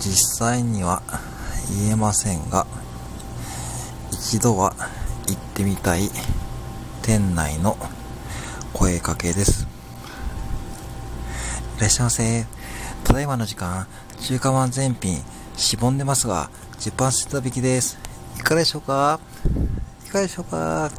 実際には言えませんが、一度は行ってみたい店内の声かけです。いらっしゃいませ。ただいまの時間、中華まん全品、しぼんでますが、10%引きです。いかがでしょうか？いかがでしょうか？